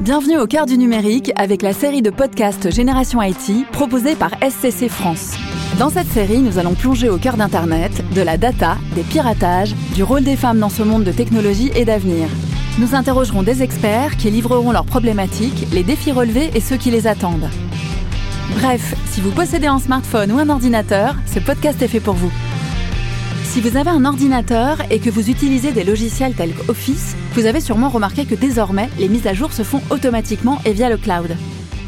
Bienvenue au cœur du numérique avec la série de podcasts Génération IT proposée par SCC France. Dans cette série, nous allons plonger au cœur d'Internet, de la data, des piratages, du rôle des femmes dans ce monde de technologie et d'avenir. Nous interrogerons des experts qui livreront leurs problématiques, les défis relevés et ceux qui les attendent. Bref, si vous possédez un smartphone ou un ordinateur, ce podcast est fait pour vous. Si vous avez un ordinateur et que vous utilisez des logiciels tels qu'Office, vous avez sûrement remarqué que désormais, les mises à jour se font automatiquement et via le cloud.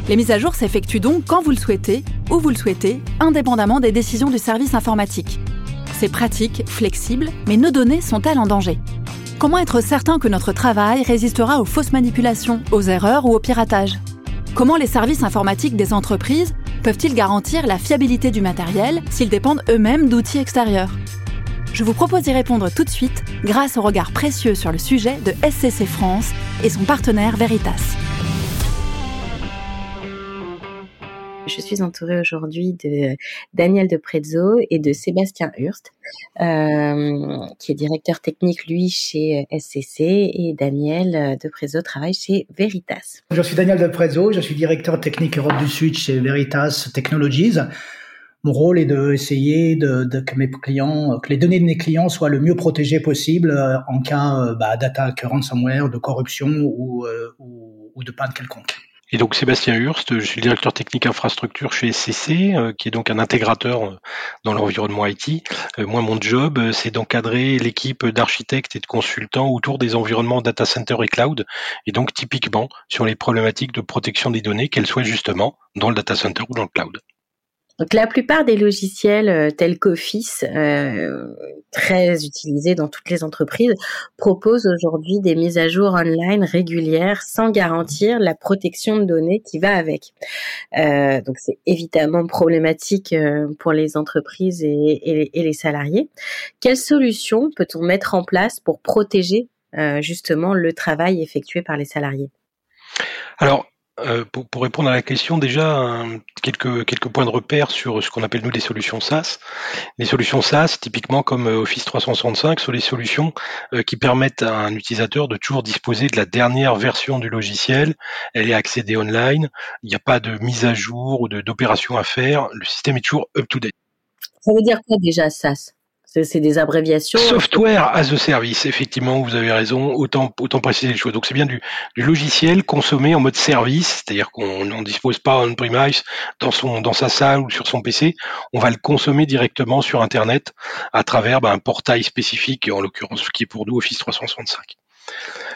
Les mises à jour s'effectuent donc quand vous le souhaitez, où vous le souhaitez, indépendamment des décisions du service informatique. C'est pratique, flexible, mais nos données sont-elles en danger? Comment être certain que notre travail résistera aux fausses manipulations, aux erreurs ou au piratage? Comment les services informatiques des entreprises peuvent-ils garantir la fiabilité du matériel s'ils dépendent eux-mêmes d'outils extérieurs? Je vous propose d'y répondre tout de suite grâce au regard précieux sur le sujet de SCC France et son partenaire Veritas. Je suis entourée aujourd'hui de Daniel de Prezzo et de Sébastien Hurst, euh, qui est directeur technique, lui, chez SCC, et Daniel de Prezzo travaille chez Veritas. Je suis Daniel de Prezzo, je suis directeur technique Europe du Sud chez Veritas Technologies mon rôle est de essayer de, de, clients, que les données de mes clients soient le mieux protégées possible euh, en cas euh, bah, d'attaque ransomware, de corruption ou, euh, ou, ou, de panne quelconque. Et donc Sébastien Hurst, je suis le directeur technique infrastructure chez SCC, qui est donc un intégrateur dans l'environnement IT. moi, mon job, c'est d'encadrer l'équipe d'architectes et de consultants autour des environnements data center et cloud, et donc typiquement sur les problématiques de protection des données, qu'elles soient justement dans le data center ou dans le cloud. Donc la plupart des logiciels euh, tels qu'Office, euh, très utilisés dans toutes les entreprises, proposent aujourd'hui des mises à jour online régulières sans garantir la protection de données qui va avec. Euh, donc c'est évidemment problématique pour les entreprises et, les salariés. Quelles solutions peut-on mettre en place pour protéger justement le travail effectué par les salariés? Alors, euh, pour, répondre à la question, déjà quelques, quelques points de repère sur ce qu'on appelle nous des solutions SaaS. Les solutions SaaS, typiquement comme euh, Office 365, sont les solutions euh, qui permettent à un utilisateur de toujours disposer de la dernière version du logiciel. Elle est accédée online. Il n'y a pas de mise à jour ou d'opération à faire. Le système est toujours up to date. Ça veut dire quoi déjà SaaS? C'est des abréviations. Software as a service, effectivement, vous avez raison, autant, autant préciser les choses. Donc c'est bien du, du, logiciel consommé en mode service, c'est-à-dire qu'on n'en dispose pas en premise dans, dans sa salle ou sur son PC, on va le consommer directement sur Internet à travers ben, un portail spécifique, en l'occurrence qui est pour nous Office 365.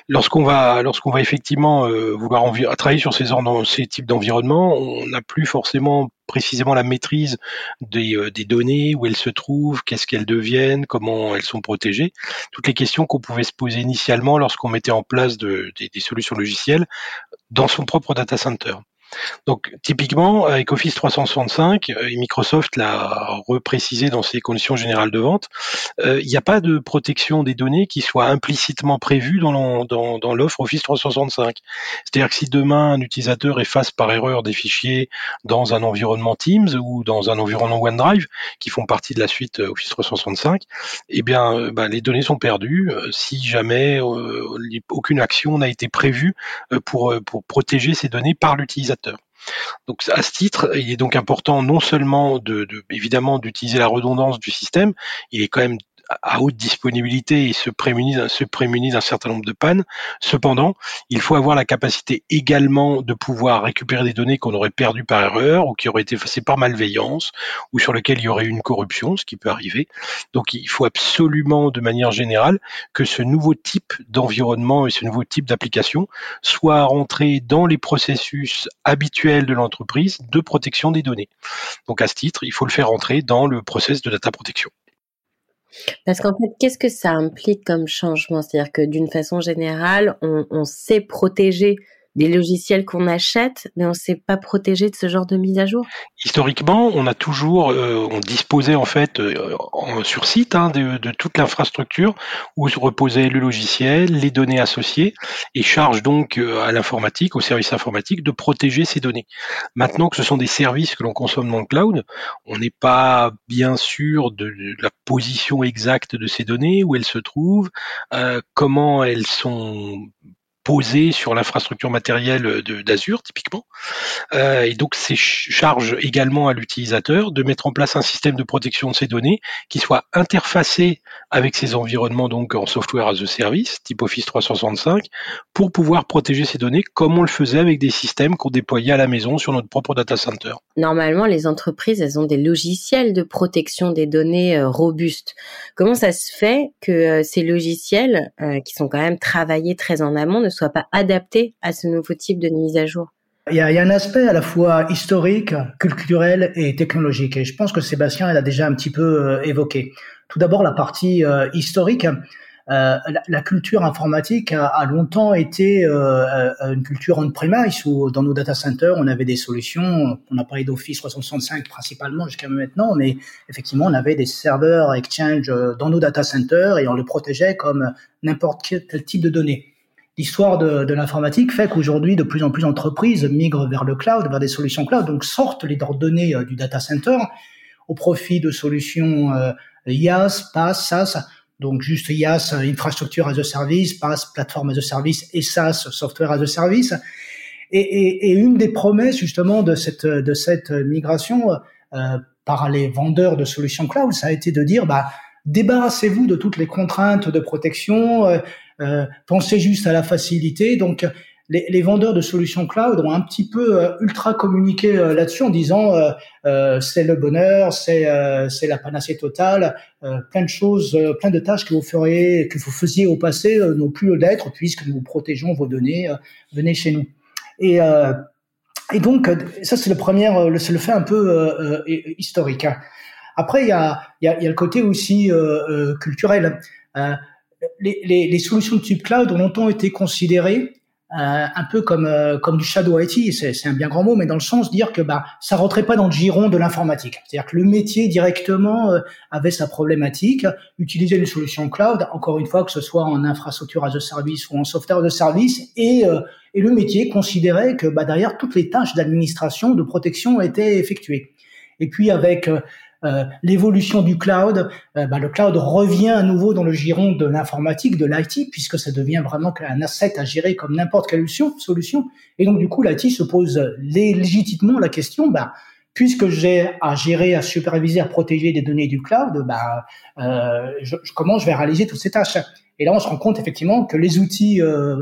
Lorsqu'on va, lorsqu'on va effectivement euh, vouloir travailler sur ces, ces types d'environnements, on n'a plus forcément précisément la maîtrise des, euh, des, données, où elles se trouvent, qu'est-ce qu'elles deviennent, comment elles sont protégées. Toutes les questions qu'on pouvait se poser initialement lorsqu'on mettait en place de, des, des solutions logicielles dans son propre data center. Donc typiquement avec Office 365 euh, et Microsoft l'a reprécisé dans ses conditions générales de vente, euh, il n'y a pas de protection des données qui soit implicitement prévue dans l'offre Office 365. C'est-à-dire que si demain un utilisateur efface par erreur des fichiers dans un environnement Teams ou dans un environnement OneDrive qui font partie de la suite euh, Office 365, eh bien bah, les données sont perdues si jamais aucune action n'a été prévue pour protéger ces données par l'utilisateur. Donc à ce titre, il est donc important non seulement de, évidemment d'utiliser la redondance du système, il est quand même à haute disponibilité et se prémunit, se prémunit d'un certain nombre de pannes. Cependant, il faut avoir la capacité également de pouvoir récupérer des données qu'on aurait perdues par erreur ou qui auraient été effacées par malveillance ou sur lesquelles il y aurait eu une corruption, ce qui peut arriver. Donc il faut absolument, de manière générale, que ce nouveau type d'environnement et ce nouveau type d'application soit rentré dans les processus habituels de l'entreprise de protection des données. Donc à ce titre, il faut le faire rentrer dans le process de data protection. Parce qu'en fait, qu'est-ce que ça implique comme changement? C'est-à-dire que d'une façon générale, on, on sait protéger des logiciels qu'on achète, mais on ne s'est pas protégé de ce genre de mise à jour Historiquement, on a toujours, euh, on disposait en fait euh, sur site hein, de, toute l'infrastructure où reposait le logiciel, les données associées, et charge donc euh, à l'informatique, au service informatique, de protéger ces données. Maintenant que ce sont des services que l'on consomme dans le cloud, on n'est pas bien sûr de, de, la position exacte de ces données, où elles se trouvent, comment elles sont posées sur l'infrastructure matérielle d'Azure typiquement. Euh, et donc c'est charge également à l'utilisateur de mettre en place un système de protection de ces données qui soit interfacé avec ces environnements donc en software as a service type Office 365 pour pouvoir protéger ces données comme on le faisait avec des systèmes qu'on déployait à la maison sur notre propre data center. Normalement, les entreprises, elles ont des logiciels de protection des données euh, robustes. Comment ça se fait que euh, ces logiciels, qui sont quand même travaillés très en amont, ne soient pas adaptés à ce nouveau type de mise à jour il y, a, un aspect à la fois historique, culturel et technologique. Et je pense que Sébastien l'a déjà un petit peu évoqué. Tout d'abord, la partie historique. Euh, la, culture informatique a, a longtemps été euh, euh, une culture on-premise où dans nos data centers on avait des solutions. On a parlé d'Office 365 principalement jusqu'à maintenant, mais effectivement on avait des serveurs Exchange dans nos data centers et on le protégeait comme n'importe quel type de données. L'histoire de, de l'informatique fait qu'aujourd'hui, de plus en plus d'entreprises migrent vers le cloud, vers des solutions cloud, donc sortent les données du data center au profit de solutions euh, IaaS, PaaS, SaaS, donc juste IaaS, infrastructure as a service, PaaS, plateforme as a service et SaaS, software as a service. Et, et, et une des promesses justement de cette de cette migration euh, par les vendeurs de solutions cloud, ça a été de dire bah débarrassez-vous de toutes les contraintes de protection, euh, euh, pensez juste à la facilité. Donc les, les, vendeurs de solutions cloud ont un petit peu euh, ultra communiqué euh, là-dessus en disant euh, c'est le bonheur, c'est c'est la panacée totale, plein de choses, plein de tâches que vous feriez, que vous faisiez au passé n'ont plus d'être puisque nous protégeons vos données. venez chez nous. Et et donc ça c'est le premier, c'est le fait un peu historique. Hein. Après il y a il y a, y a le côté aussi culturel. Les, les, les, solutions de type cloud ont longtemps été considérées euh, un peu comme euh, comme du shadow IT, c'est un bien grand mot, mais dans le sens de dire que bah ça rentrait pas dans le giron de l'informatique. C'est-à-dire que le métier directement euh, avait sa problématique, utiliser une solution cloud, encore une fois que ce soit en infrastructure as a service ou en software as a service, et et le métier considérait que bah derrière toutes les tâches d'administration, de protection étaient effectuées. Et puis avec euh, l'évolution du cloud, euh, bah, le cloud revient à nouveau dans le giron de l'informatique, de l'IT, puisque ça devient vraiment un asset à gérer comme n'importe quelle solution. Et donc du coup, l'IT se pose légitimement la question, bah, puisque j'ai à gérer, à superviser, à protéger des données du cloud, bah, euh, je, comment je vais réaliser toutes ces tâches? Et là, on se rend compte effectivement que les outils euh,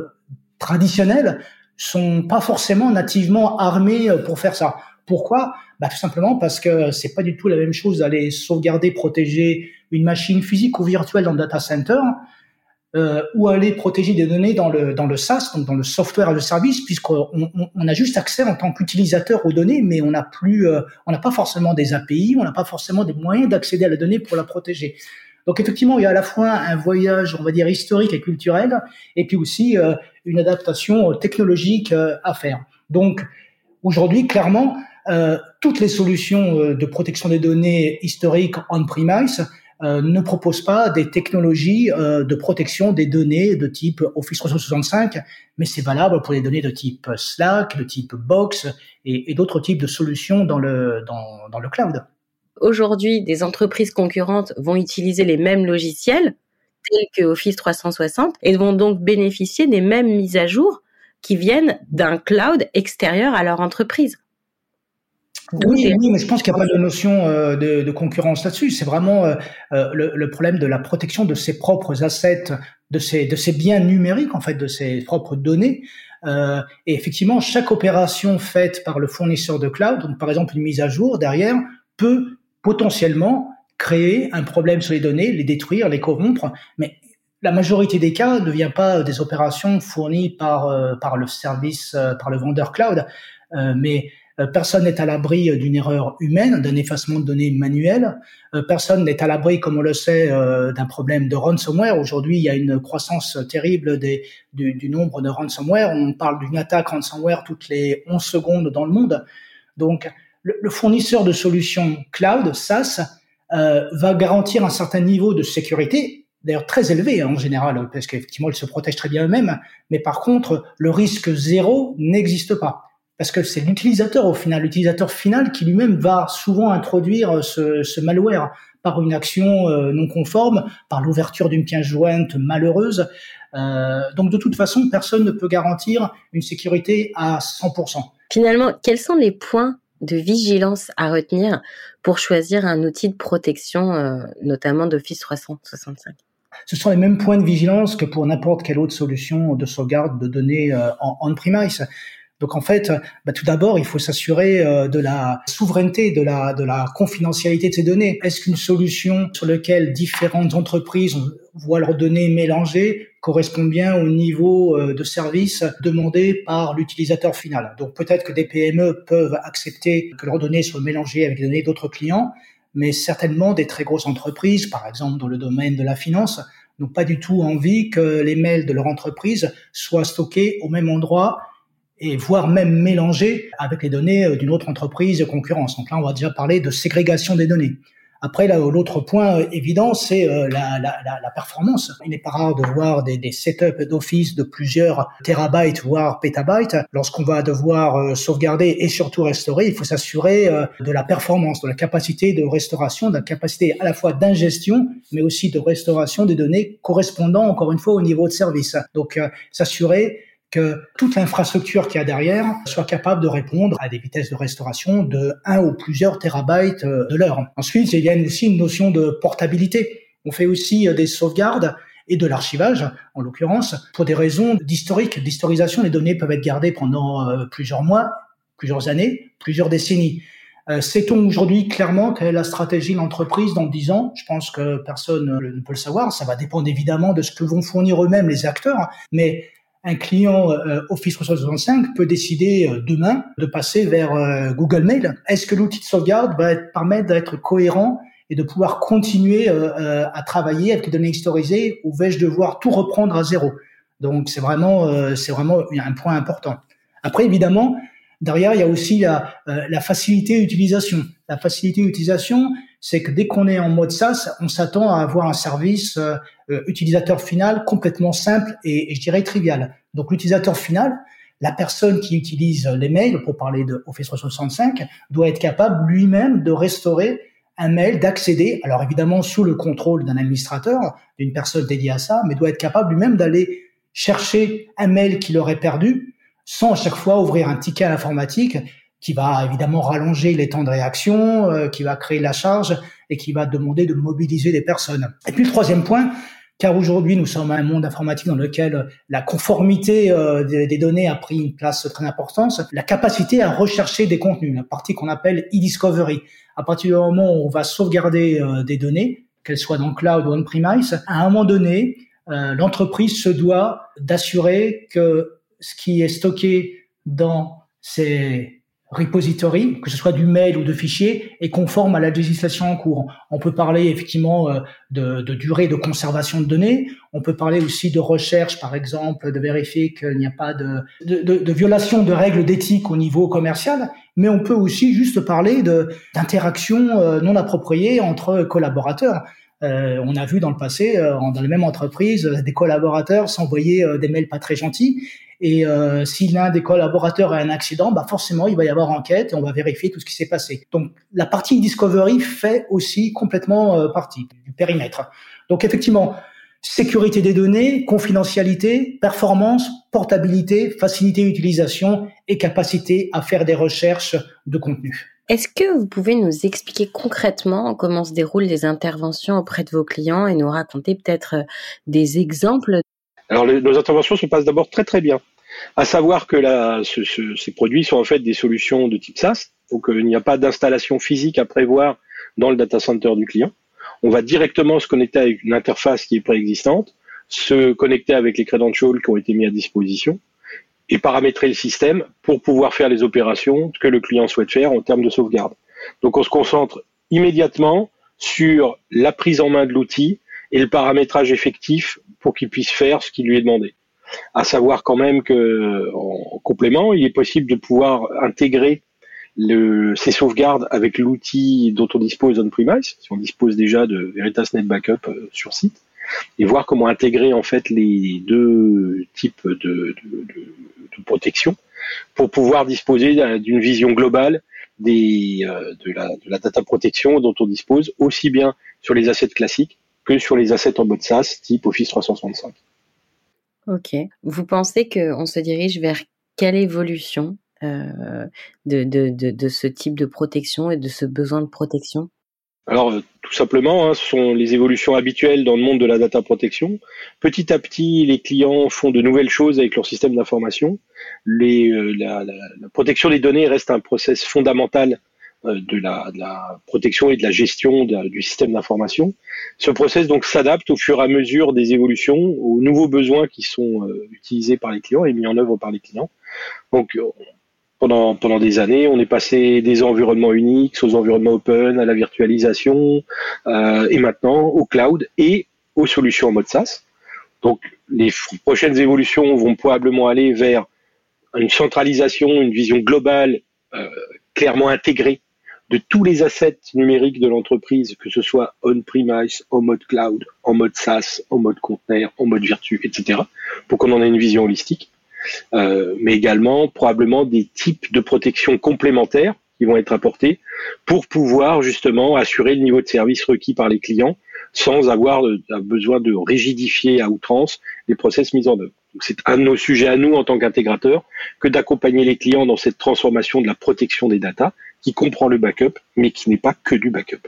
traditionnels sont pas forcément nativement armés pour faire ça. Pourquoi? Bah, Tout simplement parce que c'est pas du tout la même chose d'aller sauvegarder, protéger une machine physique ou virtuelle dans le data center euh, ou aller protéger des données dans le, dans le SaaS, donc dans le software as a service, puisqu'on on, a juste accès en tant qu'utilisateur aux données, mais on n'a plus, euh, on n'a pas forcément des API, on n'a pas forcément des moyens d'accéder à la donnée pour la protéger. Donc effectivement, il y a à la fois un voyage, on va dire, historique et culturel, et puis aussi euh, une adaptation technologique euh, à faire. Donc aujourd'hui, clairement, euh, toutes les solutions euh, de protection des données historiques on-premise euh, ne proposent pas des technologies de protection des données de type Office 365, mais c'est valable pour les données de type Slack, de type Box et, d'autres types de solutions dans le, dans le cloud. Aujourd'hui, des entreprises concurrentes vont utiliser les mêmes logiciels tels que Office 360 et vont donc bénéficier des mêmes mises à jour qui viennent d'un cloud extérieur à leur entreprise. Oui, oui, mais je pense qu'il n'y a pas de notion euh, de, de, concurrence là-dessus. C'est vraiment euh, euh, le, le, problème de la protection de ses propres assets, de ses, de ses biens numériques, en fait, de ses propres données. Euh, et effectivement, chaque opération faite par le fournisseur de cloud, donc par exemple une mise à jour derrière, peut potentiellement créer un problème sur les données, les détruire, les corrompre. Mais la majorité des cas ne vient pas des opérations fournies par par le service, par le vendeur cloud, mais euh, personne n'est à l'abri euh, d'une erreur humaine, d'un effacement de données manuel. Euh, personne n'est à l'abri, comme on le sait, d'un problème de ransomware. Aujourd'hui, il y a une croissance terrible du, nombre de ransomware. On parle d'une attaque ransomware toutes les 11 secondes dans le monde. Donc, le fournisseur de solutions cloud, SaaS, euh, va garantir un certain niveau de sécurité, d'ailleurs très élevé hein, en général, parce qu'effectivement, ils se protègent très bien eux-mêmes. Mais par contre, le risque zéro n'existe pas. parce que c'est l'utilisateur au final, l'utilisateur final qui lui-même va souvent introduire ce, ce malware par une action euh, non conforme, par l'ouverture d'une pièce jointe malheureuse. Euh, donc de toute façon, personne ne peut garantir une sécurité à 100%. Finalement, quels sont les points de vigilance à retenir pour choisir un outil de protection, euh, notamment d'Office 365 ce sont les mêmes points de vigilance que pour n'importe quelle autre solution de sauvegarde de données en on-premise. Donc en fait, bah, tout d'abord, il faut s'assurer euh, de la souveraineté, de la, de la confidentialité de ces données. Est-ce qu'une solution sur laquelle différentes entreprises voient leurs données mélangées correspond bien au niveau euh, de service demandé par l'utilisateur final? Donc peut-être que des PME peuvent accepter que leurs données soient mélangées avec les données d'autres clients, mais certainement des très grosses entreprises, par exemple dans le domaine de la finance, n'ont pas du tout envie que les mails de leur entreprise soient stockés au même endroit et voire même mélanger avec les données euh, d'une autre entreprise de concurrence. Donc là, on va déjà parler de ségrégation des données. Après, l'autre point euh, évident, c'est euh, la, performance. Il n'est pas rare de voir des, des setups d'office de plusieurs terabytes, voire pétabytes. Lorsqu'on va devoir sauvegarder et surtout restaurer, il faut s'assurer de la performance, de la capacité de restauration, de la capacité à la fois d'ingestion, mais aussi de restauration des données correspondant, encore une fois, au niveau de service. Donc, s'assurer toute l'infrastructure qu'il y a derrière soit capable de répondre à des vitesses de restauration de 1 ou plusieurs terabytes euh, de l'heure. Ensuite, il y a aussi une notion de portabilité. On fait aussi euh, des sauvegardes et de l'archivage, en l'occurrence, pour des raisons d'historique, d'historisation. Les données peuvent être gardées pendant euh, plusieurs mois, plusieurs années, plusieurs décennies. Sait-on aujourd'hui clairement quelle est la stratégie de l'entreprise dans 10 ans? Je pense que personne ne peut le savoir. Ça va dépendre évidemment de ce que vont fournir eux-mêmes les acteurs. Mais un client euh, Office 365 peut décider euh, demain de passer vers euh, Google Mail. Est-ce que l'outil de sauvegarde va permettre d'être cohérent et de pouvoir continuer à travailler avec les données historisées ou vais-je devoir tout reprendre à zéro? Donc c'est vraiment c'est vraiment un point important. Après évidemment derrière il y a aussi la facilité d'utilisation. La facilité d'utilisation, c'est que dès qu'on est en mode SaaS, on s'attend à avoir un service euh, euh, utilisateur final complètement simple et, je dirais trivial. Donc l'utilisateur final, la personne qui utilise les mails, pour parler de Office 365, doit être capable lui-même de restaurer un mail, d'accéder, alors évidemment sous le contrôle d'un administrateur, d'une personne dédiée à ça, mais doit être capable lui-même d'aller chercher un mail qu'il aurait perdu sans à chaque fois ouvrir un ticket à l'informatique qui va évidemment rallonger les temps de réaction, euh, qui va créer la charge et qui va demander de mobiliser des personnes. Et puis le troisième point, car aujourd'hui nous sommes à un monde informatique dans lequel la conformité euh, des, données a pris une place très importante, la capacité à rechercher des contenus, la partie qu'on appelle e-discovery. À partir du moment où on va sauvegarder euh, des données, qu'elles soient dans le cloud ou on-premise, à un moment donné, l'entreprise se doit d'assurer que ce qui est stocké dans ces repository, que ce soit du mail ou de fichiers, est conforme à la législation en cours. On peut parler effectivement euh, de, durée de conservation de données. On peut parler aussi de recherche, par exemple, de vérifier qu'il n'y a pas de, de, de, violation de règles d'éthique au niveau commercial. Mais on peut aussi juste parler d'interactions euh, non appropriées entre collaborateurs. Euh, on a vu dans le passé, euh, dans les mêmes entreprises, des collaborateurs s'envoyer des mails pas très gentils et euh, si l'un des collaborateurs a un accident, bah forcément, il va y avoir enquête et on va vérifier tout ce qui s'est passé. Donc, la partie discovery fait aussi complètement euh, partie du périmètre. Donc, effectivement, sécurité des données, confidentialité, performance, portabilité, facilité d'utilisation et capacité à faire des recherches de contenu. Est-ce que vous pouvez nous expliquer concrètement comment se déroulent les interventions auprès de vos clients et nous raconter peut-être euh, des exemples? Alors, nos interventions se passent d'abord très très bien. À savoir que ces produits sont en fait des solutions de type SaaS, donc euh, il n'y a pas d'installation physique à prévoir dans le data center du client. On va directement se connecter avec une interface qui est préexistante, se connecter avec les credentials qui ont été mis à disposition et paramétrer le système pour pouvoir faire les opérations que le client souhaite faire en termes de sauvegarde. Donc on se concentre immédiatement sur la prise en main de l'outil et le paramétrage effectif pour qu'il puisse faire ce qui lui est demandé. À savoir quand même que en complément, il est possible de pouvoir intégrer le, ces sauvegardes avec l'outil dont on dispose on-premise, si on dispose déjà de Veritas Net Backup euh, sur site, et voir comment intégrer en fait les deux types de, protection pour pouvoir disposer d'une vision globale des, de, la, data protection dont on dispose aussi bien sur les assets classiques que sur les assets en mode SaaS type Office 365. Ok. Vous pensez qu'on se dirige vers quelle évolution euh, de, ce type de protection et de ce besoin de protection? Alors, tout simplement, hein, ce sont les évolutions habituelles dans le monde de la data protection. Petit à petit, les clients font de nouvelles choses avec leur système d'information. Euh, la, protection des données reste un process fondamental euh, de la, de la, protection et de la gestion du système d'information. Ce process donc s'adapte au fur et à mesure des évolutions, aux nouveaux besoins qui sont euh, utilisés par les clients et mis en œuvre par les clients. Donc pendant, des années, on est passé des environnements Unix aux environnements open, à la virtualisation, euh, et maintenant au cloud et aux solutions en mode SaaS. Donc les prochaines évolutions vont probablement aller vers une centralisation, une vision globale, euh, clairement intégrée de tous les assets numériques de l'entreprise, que ce soit on-premise, en mode cloud, en mode SaaS, en mode container, en mode virtu, etc., pour qu'on en ait une vision holistique. Euh, mais également probablement des types de protection complémentaires qui vont être apportés pour pouvoir justement assurer le niveau de service requis par les clients sans avoir besoin de rigidifier à outrance les process mis en œuvre. C'est un de nos sujets à nous en tant qu'intégrateur que d'accompagner les clients dans cette transformation de la protection des data qui comprend le backup, mais qui n'est pas que du backup.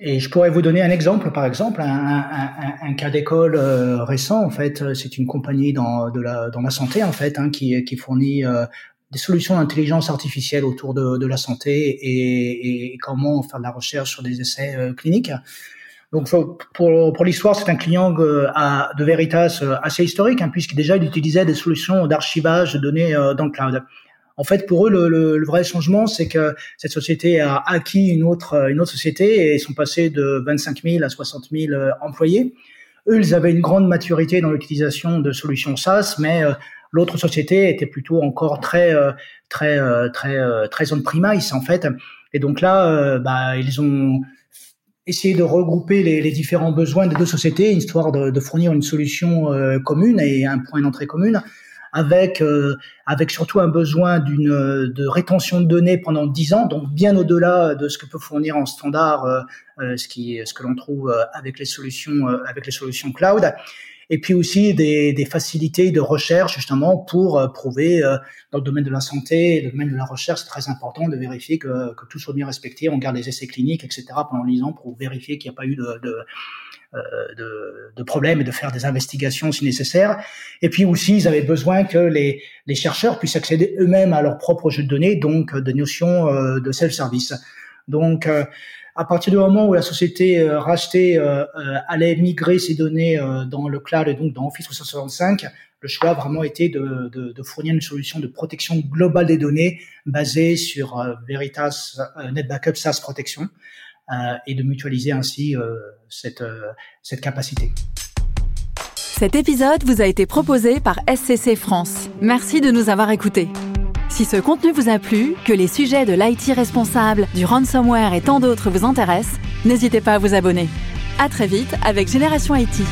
Et je pourrais vous donner un exemple, par exemple, un, cas d'école euh, récent. En fait, c'est une compagnie dans, la, santé, en fait, hein, qui, fournit euh, des solutions d'intelligence artificielle autour de, la santé et, comment faire de la recherche sur des essais euh, cliniques. Donc, pour, l'histoire, c'est un client de Veritas assez historique, hein, puisqu'il déjà il utilisait des solutions d'archivage de données dans le cloud. En fait, pour eux, le, le, le vrai changement, c'est que cette société a acquis une autre, une autre société et ils sont passés de 25 000 à 60 000 euh, employés. Eux, ils avaient une grande maturité dans l'utilisation de solutions SaaS, mais euh, l'autre société était plutôt encore très, euh, très, très, très on-premise en fait. Et donc là, bah, ils ont essayé de regrouper les, les, différents besoins des deux sociétés, histoire de, de fournir une solution commune et un point d'entrée commune avec euh, avec surtout un besoin d'une de rétention de données pendant 10 ans, donc bien au-delà de ce que peut fournir en standard euh, euh, ce qui ce que l'on trouve avec les solutions avec les solutions cloud et puis aussi des, des, facilités de recherche justement pour prouver dans le domaine de la santé, le domaine de la recherche, c'est très important de vérifier que, que, tout soit bien respecté. On garde les essais cliniques, etc. pendant 10 ans pour vérifier qu'il n'y a pas eu de, de, euh, de, de, problèmes et de faire des investigations si nécessaire. Et puis aussi, ils avaient besoin que les, les chercheurs puissent accéder eux-mêmes à leurs propres jeux de données, donc de notions euh, de self-service. Donc, euh, à partir du moment où la société rachetée allait migrer ses données dans le cloud et donc dans Office 365, le choix a vraiment été de, fournir une solution de protection globale des données basée sur Veritas NetBackup SaaS Protection. Euh, et de mutualiser ainsi euh, euh, cette capacité. Cet épisode vous a été proposé par SCC France. Merci de nous avoir écoutés. Si ce contenu vous a plu, que les sujets de l'IT responsable, du ransomware et tant d'autres vous intéressent, n'hésitez pas à vous abonner. À très vite avec Génération IT.